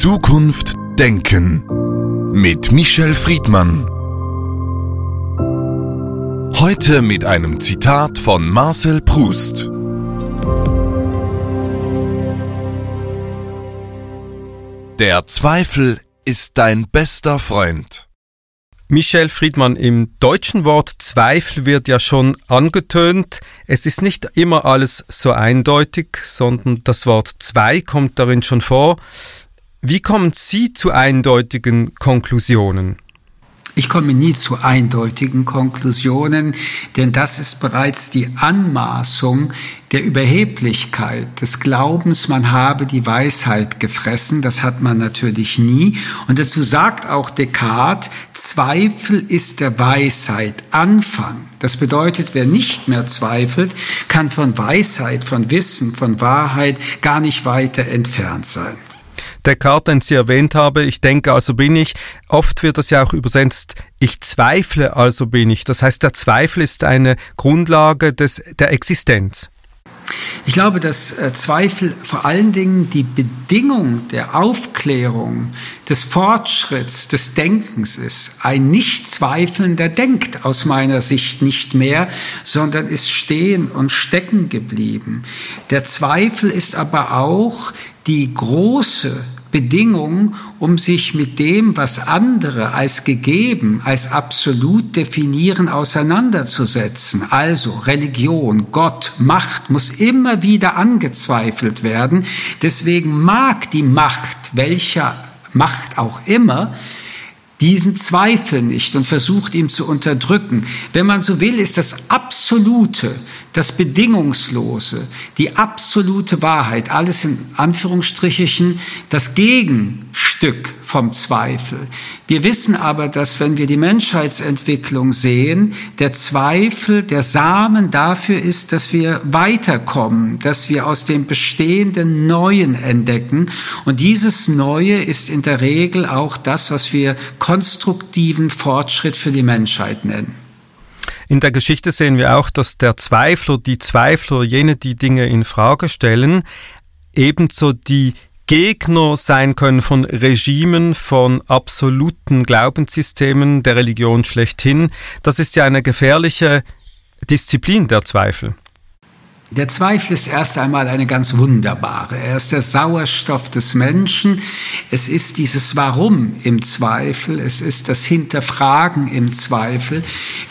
Zukunft denken mit Michel Friedmann. Heute mit einem Zitat von Marcel Proust. Der Zweifel ist dein bester Freund. Michel Friedmann, im deutschen Wort Zweifel wird ja schon angetönt. Es ist nicht immer alles so eindeutig, sondern das Wort zwei kommt darin schon vor. Wie kommen Sie zu eindeutigen Konklusionen? Ich komme nie zu eindeutigen Konklusionen, denn das ist bereits die Anmaßung der Überheblichkeit des Glaubens, man habe die Weisheit gefressen. Das hat man natürlich nie. Und dazu sagt auch Descartes, Zweifel ist der Weisheit Anfang. Das bedeutet, wer nicht mehr zweifelt, kann von Weisheit, von Wissen, von Wahrheit gar nicht weiter entfernt sein. Descartes, den Sie erwähnt habe, ich denke, also bin ich. Oft wird das ja auch übersetzt, ich zweifle, also bin ich. Das heißt, der Zweifel ist eine Grundlage des, der Existenz. Ich glaube, dass äh, Zweifel vor allen Dingen die Bedingung der Aufklärung, des Fortschritts, des Denkens ist. Ein Nichtzweifelnder denkt aus meiner Sicht nicht mehr, sondern ist stehen und stecken geblieben. Der Zweifel ist aber auch die große Bedingung, um sich mit dem, was andere als gegeben, als absolut definieren, auseinanderzusetzen. Also Religion, Gott, Macht muss immer wieder angezweifelt werden. Deswegen mag die Macht, welcher Macht auch immer, diesen Zweifel nicht und versucht ihm zu unterdrücken. Wenn man so will, ist das Absolute, das Bedingungslose, die absolute Wahrheit, alles in Anführungsstrichen, das Gegenstück vom Zweifel. Wir wissen aber, dass wenn wir die Menschheitsentwicklung sehen, der Zweifel der Samen dafür ist, dass wir weiterkommen, dass wir aus dem Bestehenden Neuen entdecken. Und dieses Neue ist in der Regel auch das, was wir konstruktiven Fortschritt für die Menschheit nennen. In der Geschichte sehen wir auch, dass der Zweifler, die Zweifler, jene, die Dinge in Frage stellen, ebenso die Gegner sein können von Regimen, von absoluten Glaubenssystemen der Religion schlechthin. Das ist ja eine gefährliche Disziplin der Zweifel. Der Zweifel ist erst einmal eine ganz wunderbare. Er ist der Sauerstoff des Menschen. Es ist dieses Warum im Zweifel. Es ist das Hinterfragen im Zweifel.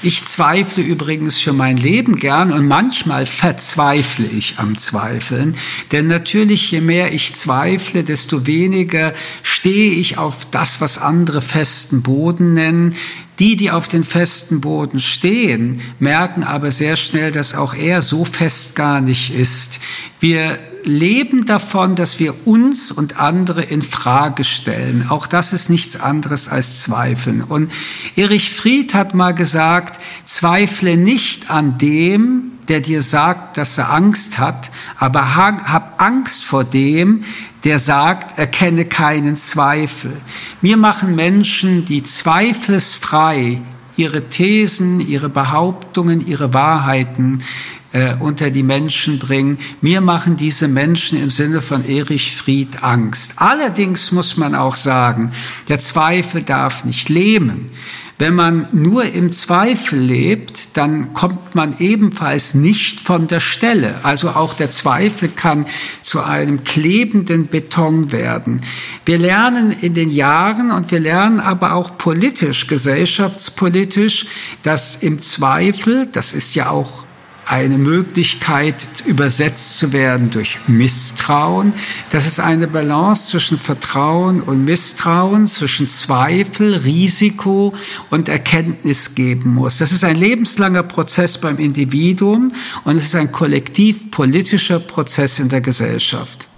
Ich zweifle übrigens für mein Leben gern und manchmal verzweifle ich am Zweifeln. Denn natürlich, je mehr ich zweifle, desto weniger stehe ich auf das, was andere festen Boden nennen. Die, die auf den festen Boden stehen, merken aber sehr schnell, dass auch er so fest gar nicht ist. Wir leben davon, dass wir uns und andere in Frage stellen. Auch das ist nichts anderes als Zweifeln. Und Erich Fried hat mal gesagt, zweifle nicht an dem, der dir sagt, dass er Angst hat, aber hab Angst vor dem, der sagt, erkenne keinen Zweifel. Wir machen Menschen, die zweifelsfrei ihre Thesen, ihre Behauptungen, ihre Wahrheiten äh, unter die Menschen bringen. Mir machen diese Menschen im Sinne von Erich Fried Angst. Allerdings muss man auch sagen, der Zweifel darf nicht lähmen. Wenn man nur im Zweifel lebt, dann kommt man ebenfalls nicht von der Stelle. Also auch der Zweifel kann zu einem klebenden Beton werden. Wir lernen in den Jahren und wir lernen aber auch politisch, gesellschaftspolitisch, dass im Zweifel, das ist ja auch eine Möglichkeit, übersetzt zu werden durch Misstrauen, dass es eine Balance zwischen Vertrauen und Misstrauen, zwischen Zweifel, Risiko und Erkenntnis geben muss. Das ist ein lebenslanger Prozess beim Individuum und es ist ein kollektiv politischer Prozess in der Gesellschaft.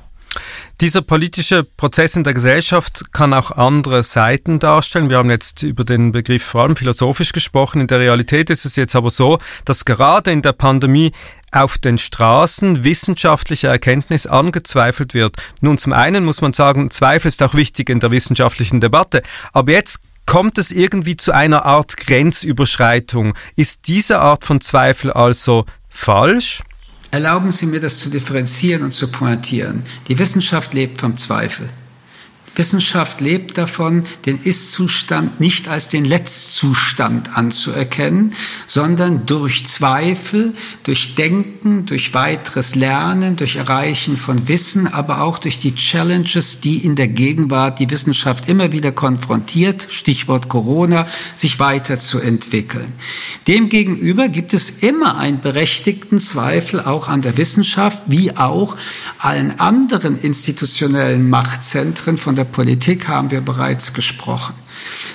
Dieser politische Prozess in der Gesellschaft kann auch andere Seiten darstellen. Wir haben jetzt über den Begriff vor allem philosophisch gesprochen. In der Realität ist es jetzt aber so, dass gerade in der Pandemie auf den Straßen wissenschaftliche Erkenntnis angezweifelt wird. Nun, zum einen muss man sagen, Zweifel ist auch wichtig in der wissenschaftlichen Debatte. Aber jetzt kommt es irgendwie zu einer Art Grenzüberschreitung. Ist diese Art von Zweifel also falsch? Erlauben Sie mir, das zu differenzieren und zu pointieren. Die Wissenschaft lebt vom Zweifel. Wissenschaft lebt davon, den Ist-Zustand nicht als den Letztzustand anzuerkennen, sondern durch Zweifel, durch Denken, durch weiteres Lernen, durch Erreichen von Wissen, aber auch durch die Challenges, die in der Gegenwart die Wissenschaft immer wieder konfrontiert, Stichwort Corona, sich weiterzuentwickeln. Demgegenüber gibt es immer einen berechtigten Zweifel auch an der Wissenschaft, wie auch allen anderen institutionellen Machtzentren von der Politik haben wir bereits gesprochen.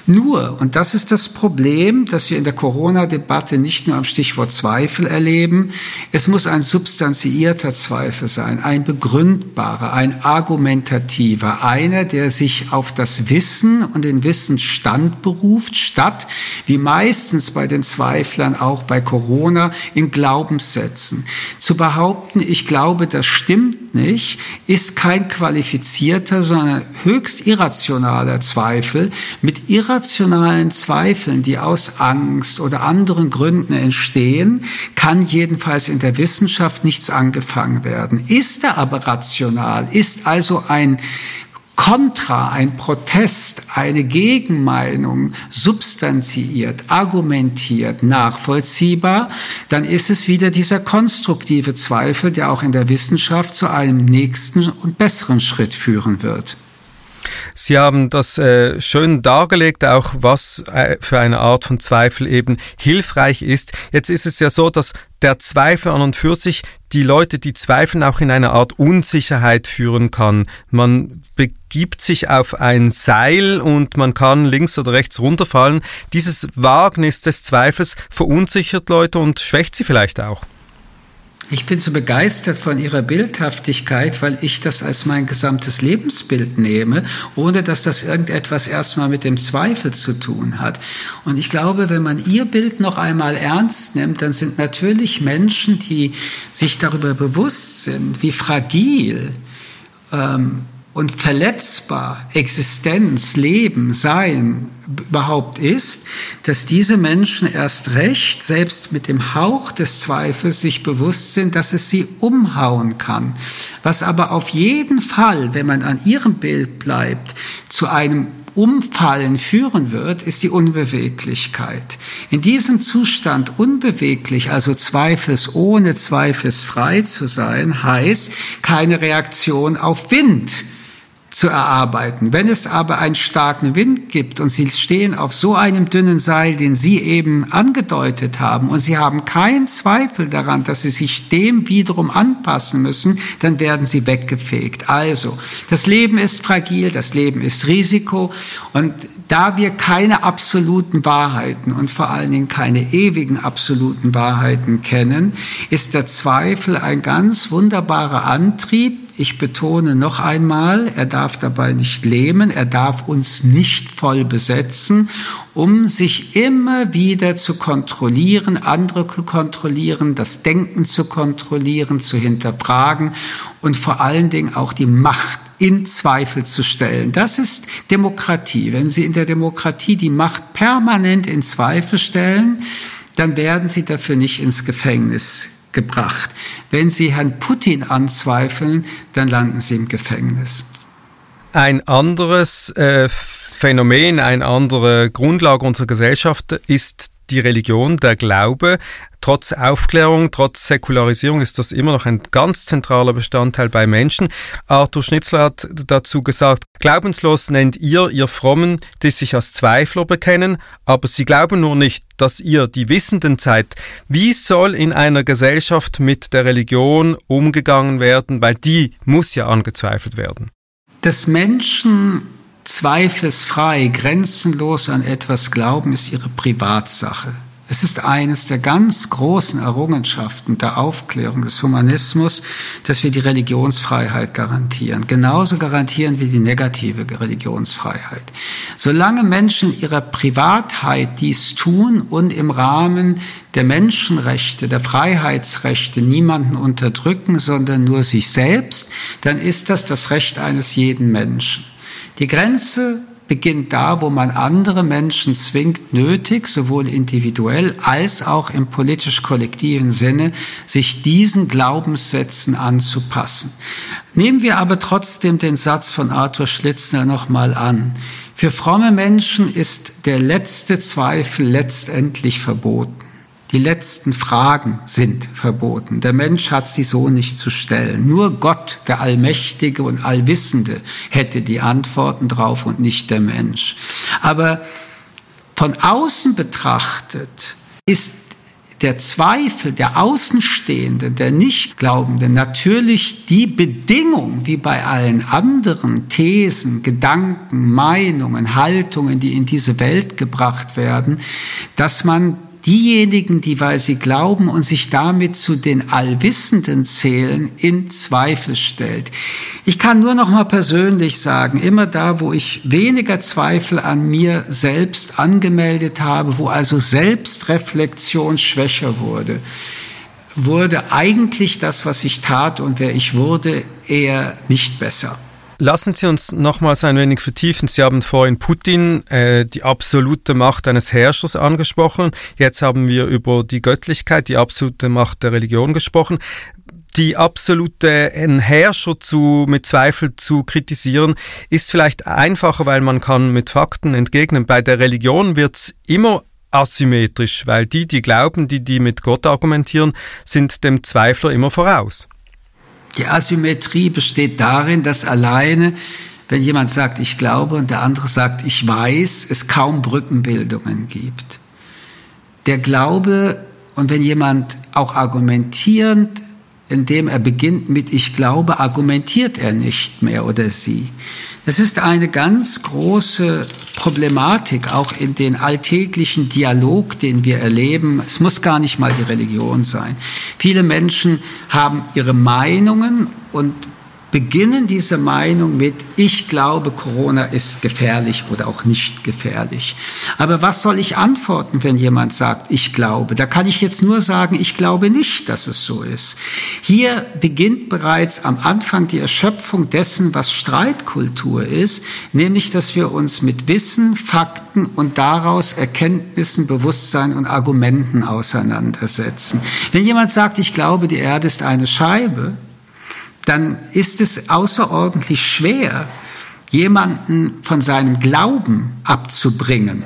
Nur, und das ist das Problem, das wir in der Corona-Debatte nicht nur am Stichwort Zweifel erleben, es muss ein substanziierter Zweifel sein, ein begründbarer, ein argumentativer, einer, der sich auf das Wissen und den Wissensstand beruft, statt, wie meistens bei den Zweiflern auch bei Corona, in Glaubenssätzen. Zu behaupten, ich glaube, das stimmt nicht, ist kein qualifizierter, sondern höchst irrationaler Zweifel mit irrationalen Zweifeln, die aus Angst oder anderen Gründen entstehen, kann jedenfalls in der Wissenschaft nichts angefangen werden. Ist er aber rational, ist also ein Kontra, ein Protest, eine Gegenmeinung substanziiert, argumentiert, nachvollziehbar, dann ist es wieder dieser konstruktive Zweifel, der auch in der Wissenschaft zu einem nächsten und besseren Schritt führen wird. Sie haben das äh, schön dargelegt, auch was äh, für eine Art von Zweifel eben hilfreich ist. Jetzt ist es ja so, dass der Zweifel an und für sich die Leute, die zweifeln, auch in eine Art Unsicherheit führen kann. Man begibt sich auf ein Seil und man kann links oder rechts runterfallen. Dieses Wagnis des Zweifels verunsichert Leute und schwächt sie vielleicht auch. Ich bin so begeistert von ihrer Bildhaftigkeit, weil ich das als mein gesamtes Lebensbild nehme, ohne dass das irgendetwas erstmal mit dem Zweifel zu tun hat. Und ich glaube, wenn man ihr Bild noch einmal ernst nimmt, dann sind natürlich Menschen, die sich darüber bewusst sind, wie fragil ähm, und verletzbar Existenz, Leben, Sein überhaupt ist, dass diese Menschen erst recht, selbst mit dem Hauch des Zweifels, sich bewusst sind, dass es sie umhauen kann. Was aber auf jeden Fall, wenn man an ihrem Bild bleibt, zu einem Umfallen führen wird, ist die Unbeweglichkeit. In diesem Zustand unbeweglich, also zweifels ohne zweifelsfrei zu sein, heißt keine Reaktion auf Wind zu erarbeiten. Wenn es aber einen starken Wind gibt und Sie stehen auf so einem dünnen Seil, den Sie eben angedeutet haben, und Sie haben keinen Zweifel daran, dass Sie sich dem wiederum anpassen müssen, dann werden Sie weggefegt. Also, das Leben ist fragil, das Leben ist Risiko und da wir keine absoluten Wahrheiten und vor allen Dingen keine ewigen absoluten Wahrheiten kennen, ist der Zweifel ein ganz wunderbarer Antrieb, ich betone noch einmal, er darf dabei nicht lähmen, er darf uns nicht voll besetzen, um sich immer wieder zu kontrollieren, andere zu kontrollieren, das Denken zu kontrollieren, zu hinterfragen und vor allen Dingen auch die Macht in Zweifel zu stellen. Das ist Demokratie. Wenn Sie in der Demokratie die Macht permanent in Zweifel stellen, dann werden Sie dafür nicht ins Gefängnis gebracht. Wenn Sie Herrn Putin anzweifeln, dann landen Sie im Gefängnis. Ein anderes äh, Phänomen, eine andere Grundlage unserer Gesellschaft ist die Religion, der Glaube. Trotz Aufklärung, trotz Säkularisierung ist das immer noch ein ganz zentraler Bestandteil bei Menschen. Arthur Schnitzler hat dazu gesagt, glaubenslos nennt ihr, ihr Frommen, die sich als Zweifler bekennen, aber sie glauben nur nicht, dass ihr die Wissenden seid. Wie soll in einer Gesellschaft mit der Religion umgegangen werden, weil die muss ja angezweifelt werden? Dass Menschen zweifelsfrei, grenzenlos an etwas glauben, ist ihre Privatsache. Es ist eines der ganz großen Errungenschaften der Aufklärung des Humanismus, dass wir die Religionsfreiheit garantieren. Genauso garantieren wir die negative Religionsfreiheit. Solange Menschen ihrer Privatheit dies tun und im Rahmen der Menschenrechte, der Freiheitsrechte niemanden unterdrücken, sondern nur sich selbst, dann ist das das Recht eines jeden Menschen. Die Grenze beginnt da, wo man andere Menschen zwingt, nötig, sowohl individuell als auch im politisch-kollektiven Sinne, sich diesen Glaubenssätzen anzupassen. Nehmen wir aber trotzdem den Satz von Arthur Schlitzner nochmal an. Für fromme Menschen ist der letzte Zweifel letztendlich verboten. Die letzten Fragen sind verboten. Der Mensch hat sie so nicht zu stellen. Nur Gott, der Allmächtige und Allwissende, hätte die Antworten drauf und nicht der Mensch. Aber von außen betrachtet ist der Zweifel der Außenstehenden, der Nichtglaubenden natürlich die Bedingung, wie bei allen anderen Thesen, Gedanken, Meinungen, Haltungen, die in diese Welt gebracht werden, dass man diejenigen, die, weil sie glauben und sich damit zu den Allwissenden zählen, in Zweifel stellt. Ich kann nur noch mal persönlich sagen, immer da, wo ich weniger Zweifel an mir selbst angemeldet habe, wo also Selbstreflexion schwächer wurde, wurde eigentlich das, was ich tat und wer ich wurde, eher nicht besser. Lassen Sie uns nochmals ein wenig vertiefen. Sie haben vorhin Putin, äh, die absolute Macht eines Herrschers angesprochen. Jetzt haben wir über die Göttlichkeit, die absolute Macht der Religion gesprochen. Die absolute Herrscher zu, mit Zweifel zu kritisieren, ist vielleicht einfacher, weil man kann mit Fakten entgegnen. Bei der Religion wird's immer asymmetrisch, weil die, die glauben, die, die mit Gott argumentieren, sind dem Zweifler immer voraus. Die Asymmetrie besteht darin, dass alleine, wenn jemand sagt, ich glaube und der andere sagt, ich weiß, es kaum Brückenbildungen gibt. Der Glaube und wenn jemand auch argumentierend, indem er beginnt mit ich glaube, argumentiert er nicht mehr oder sie. Es ist eine ganz große Problematik, auch in den alltäglichen Dialog, den wir erleben. Es muss gar nicht mal die Religion sein. Viele Menschen haben ihre Meinungen und beginnen diese Meinung mit, ich glaube, Corona ist gefährlich oder auch nicht gefährlich. Aber was soll ich antworten, wenn jemand sagt, ich glaube? Da kann ich jetzt nur sagen, ich glaube nicht, dass es so ist. Hier beginnt bereits am Anfang die Erschöpfung dessen, was Streitkultur ist, nämlich, dass wir uns mit Wissen, Fakten und daraus Erkenntnissen, Bewusstsein und Argumenten auseinandersetzen. Wenn jemand sagt, ich glaube, die Erde ist eine Scheibe, dann ist es außerordentlich schwer, jemanden von seinem Glauben abzubringen.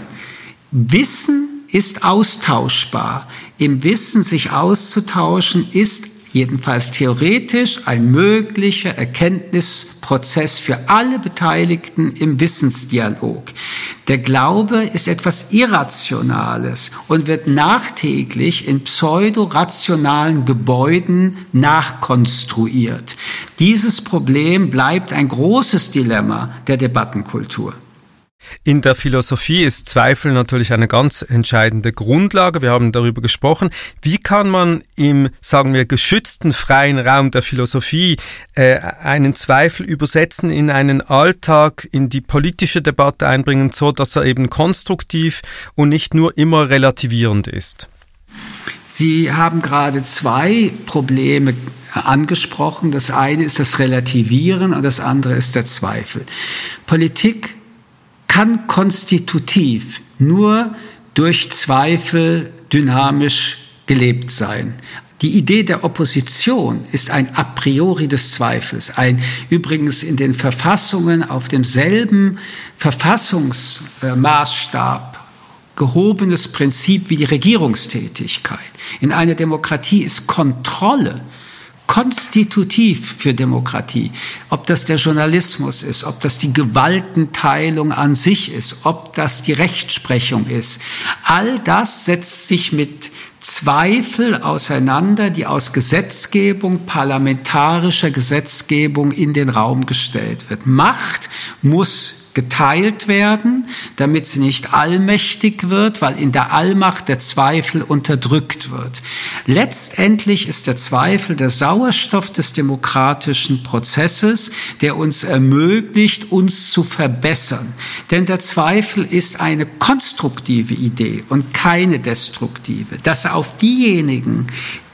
Wissen ist austauschbar. Im Wissen sich auszutauschen ist jedenfalls theoretisch ein möglicher Erkenntnisprozess für alle Beteiligten im Wissensdialog. Der Glaube ist etwas Irrationales und wird nachträglich in pseudorationalen Gebäuden nachkonstruiert. Dieses Problem bleibt ein großes Dilemma der Debattenkultur. In der Philosophie ist Zweifel natürlich eine ganz entscheidende Grundlage. Wir haben darüber gesprochen. Wie kann man im, sagen wir, geschützten freien Raum der Philosophie äh, einen Zweifel übersetzen in einen Alltag, in die politische Debatte einbringen, so dass er eben konstruktiv und nicht nur immer relativierend ist? Sie haben gerade zwei Probleme angesprochen. Das eine ist das Relativieren und das andere ist der Zweifel. Politik kann konstitutiv nur durch Zweifel dynamisch gelebt sein. Die Idee der Opposition ist ein a priori des Zweifels, ein übrigens in den Verfassungen auf demselben Verfassungsmaßstab gehobenes Prinzip wie die Regierungstätigkeit. In einer Demokratie ist Kontrolle konstitutiv für Demokratie. Ob das der Journalismus ist, ob das die Gewaltenteilung an sich ist, ob das die Rechtsprechung ist. All das setzt sich mit Zweifel auseinander, die aus Gesetzgebung, parlamentarischer Gesetzgebung in den Raum gestellt wird. Macht muss geteilt werden, damit sie nicht allmächtig wird, weil in der Allmacht der Zweifel unterdrückt wird. Letztendlich ist der Zweifel der Sauerstoff des demokratischen Prozesses, der uns ermöglicht, uns zu verbessern. Denn der Zweifel ist eine konstruktive Idee und keine destruktive. Dass auf diejenigen,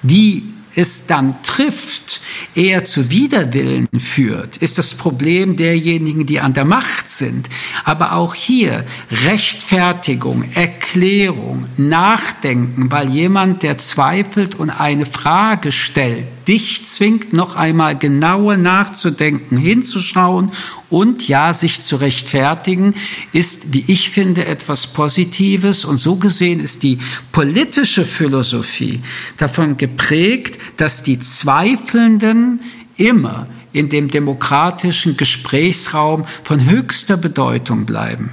die es dann trifft, eher zu Widerwillen führt, ist das Problem derjenigen, die an der Macht sind. Aber auch hier Rechtfertigung, Erklärung, Nachdenken, weil jemand, der zweifelt und eine Frage stellt, dich zwingt, noch einmal genauer nachzudenken, hinzuschauen und ja, sich zu rechtfertigen, ist, wie ich finde, etwas Positives. Und so gesehen ist die politische Philosophie davon geprägt, dass die Zweifelnden immer in dem demokratischen Gesprächsraum von höchster Bedeutung bleiben.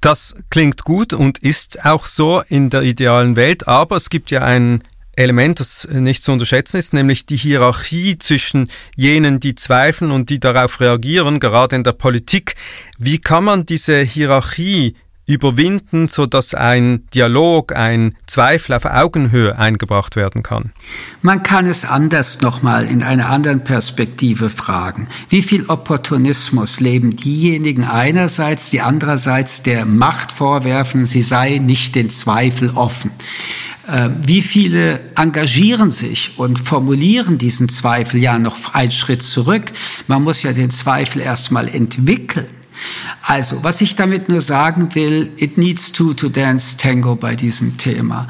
Das klingt gut und ist auch so in der idealen Welt, aber es gibt ja ein Element, das nicht zu unterschätzen ist, nämlich die Hierarchie zwischen jenen, die zweifeln und die darauf reagieren, gerade in der Politik. Wie kann man diese Hierarchie überwinden, so dass ein Dialog, ein Zweifel auf Augenhöhe eingebracht werden kann? Man kann es anders nochmal in einer anderen Perspektive fragen. Wie viel Opportunismus leben diejenigen einerseits, die andererseits der Macht vorwerfen, sie sei nicht den Zweifel offen? Äh, wie viele engagieren sich und formulieren diesen Zweifel ja noch einen Schritt zurück? Man muss ja den Zweifel erstmal entwickeln. Also, was ich damit nur sagen will, it needs to to dance tango bei diesem Thema.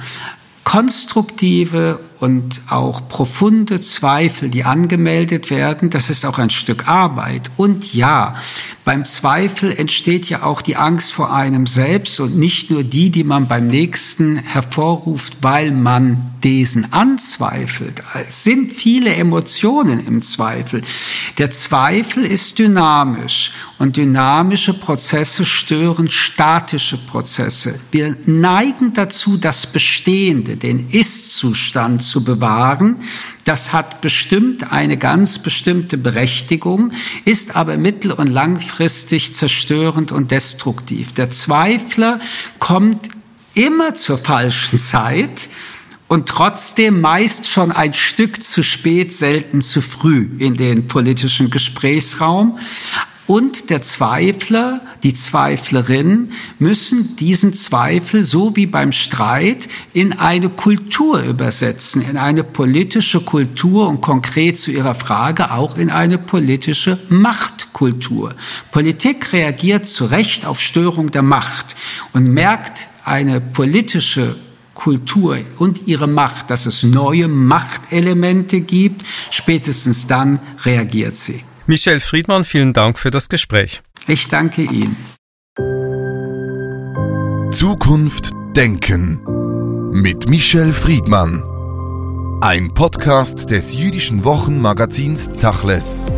Konstruktive und auch profunde Zweifel, die angemeldet werden, das ist auch ein Stück Arbeit. Und ja, beim Zweifel entsteht ja auch die Angst vor einem selbst und nicht nur die, die man beim nächsten hervorruft, weil man diesen anzweifelt. Es sind viele Emotionen im Zweifel. Der Zweifel ist dynamisch und dynamische Prozesse stören statische Prozesse. Wir neigen dazu, das Bestehende, den Ist-Zustand zu bewahren. Das hat bestimmt eine ganz bestimmte Berechtigung, ist aber mittel- und langfristig zerstörend und destruktiv. Der Zweifler kommt immer zur falschen Zeit und trotzdem meist schon ein Stück zu spät, selten zu früh in den politischen Gesprächsraum. Und der Zweifler, die Zweiflerin müssen diesen Zweifel so wie beim Streit in eine Kultur übersetzen, in eine politische Kultur und konkret zu Ihrer Frage auch in eine politische Machtkultur. Politik reagiert zu Recht auf Störung der Macht und merkt eine politische Kultur und ihre Macht, dass es neue Machtelemente gibt, spätestens dann reagiert sie. Michel Friedmann, vielen Dank für das Gespräch. Ich danke Ihnen. Zukunft Denken mit Michel Friedmann. Ein Podcast des jüdischen Wochenmagazins Tachles.